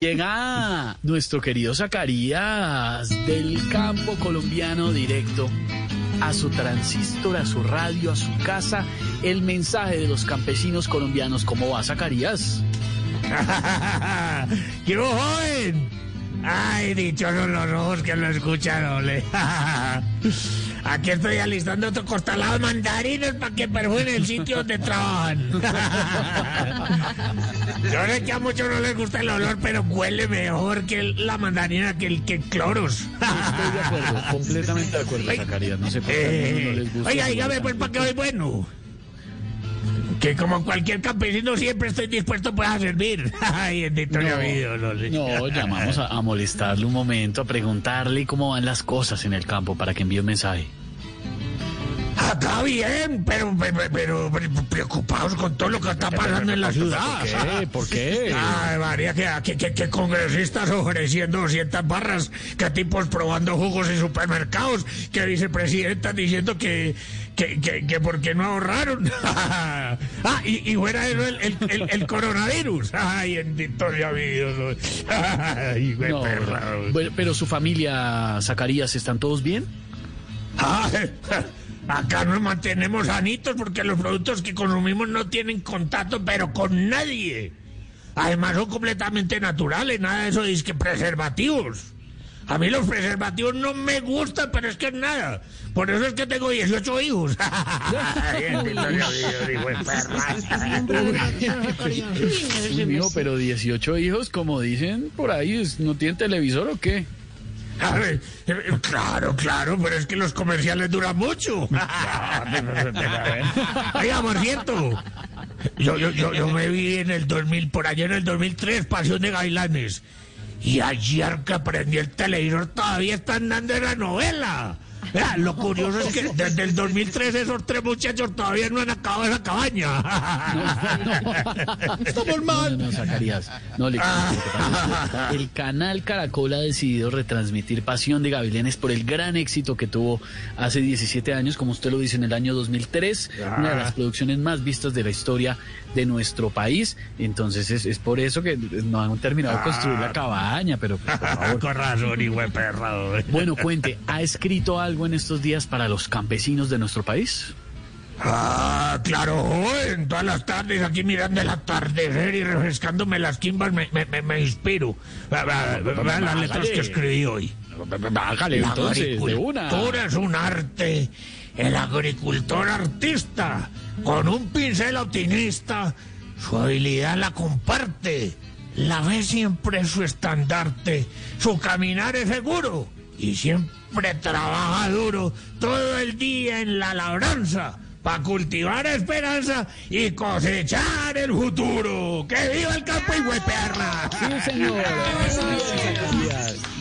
Llega nuestro querido Zacarías del campo colombiano directo a su transistor, a su radio, a su casa, el mensaje de los campesinos colombianos. ¿Cómo va Zacarías? ¡Qué joven! Ay, dichosos los ojos que lo escuchan, ole. Aquí estoy alistando otro costalado de mandarinas para que perfumen el sitio donde trabajan. Yo sé que a muchos no les gusta el olor, pero huele mejor que la mandarina que el que cloros. Estoy de acuerdo, completamente de acuerdo, Zacarías. No sé por qué algunos no les gusta. Oiga, el dígame pues para qué hoy bueno. Que como cualquier campesino siempre estoy dispuesto pues a servir. Ay, No, llamamos a, a molestarle un momento, a preguntarle cómo van las cosas en el campo para que envíe un mensaje. Acá bien, pero, pero, pero- pero preocupados con todo lo que está pasando en la ciudad. ¿Por qué? ¿Por qué? Ay, María, que, que, que- congresistas ofreciendo 200 barras, que tipos probando jugos en supermercados, que vicepresidentas diciendo que, que, que, que por qué no ahorraron. ah, y, y fuera de eso el, el, el- el coronavirus. Ay, bendito mi Dios. Ay, No, perra. bueno, pero su familia, Zacarías, ¿están todos bien? Acá nos mantenemos sanitos porque los productos que consumimos no tienen contacto, pero con nadie. Además son completamente naturales, nada de eso es que preservativos. A mí los preservativos no me gustan, pero es que nada. Por eso es que tengo 18 hijos. Mijo, pero 18 hijos, como dicen por ahí, ¿es- ¿no tienen televisor o qué? A ver, eh, claro, claro, pero es que los comerciales duran mucho. Oiga, por cierto, yo, yo, yo, yo me vi en el 2000, por allá en el 2003, Pasión de Gailanes. Y ayer que aprendí el televisor todavía están dando la novela. Vea, lo curioso es que desde el 2003 esos tres muchachos todavía no han acabado esa cabaña. Estamos No, mal. no, Zacarías. No, le El canal Caracol ha decidido retransmitir Pasión de Gavilanes por el gran éxito que tuvo hace 17 años, como usted lo dice, en el año 2003, una de las producciones más vistas de la historia de nuestro país. Entonces es, es por eso que no han terminado de construir la cabaña, pero pues, por favor. Con razón, hijo de perra. Bueno, cuente, ¿ha escrito algo en estos días para los campesinos de nuestro país? Ah, claro, joven. Todas las tardes aquí mirando el atardecer y refrescándome las quimbas me, me, me, me inspiro. Va- va- va- Vean las letras que escribí hoy. Bájale La entonces, de una. agricultura es un arte. El agricultor artista, con un pincel optimista, su habilidad la comparte. La ve siempre su estandarte. Su caminar es seguro y siempre trabaja duro todo el día en la labranza para cultivar esperanza y cosechar el futuro. ¡Que viva el campo y perra! Sí, señor.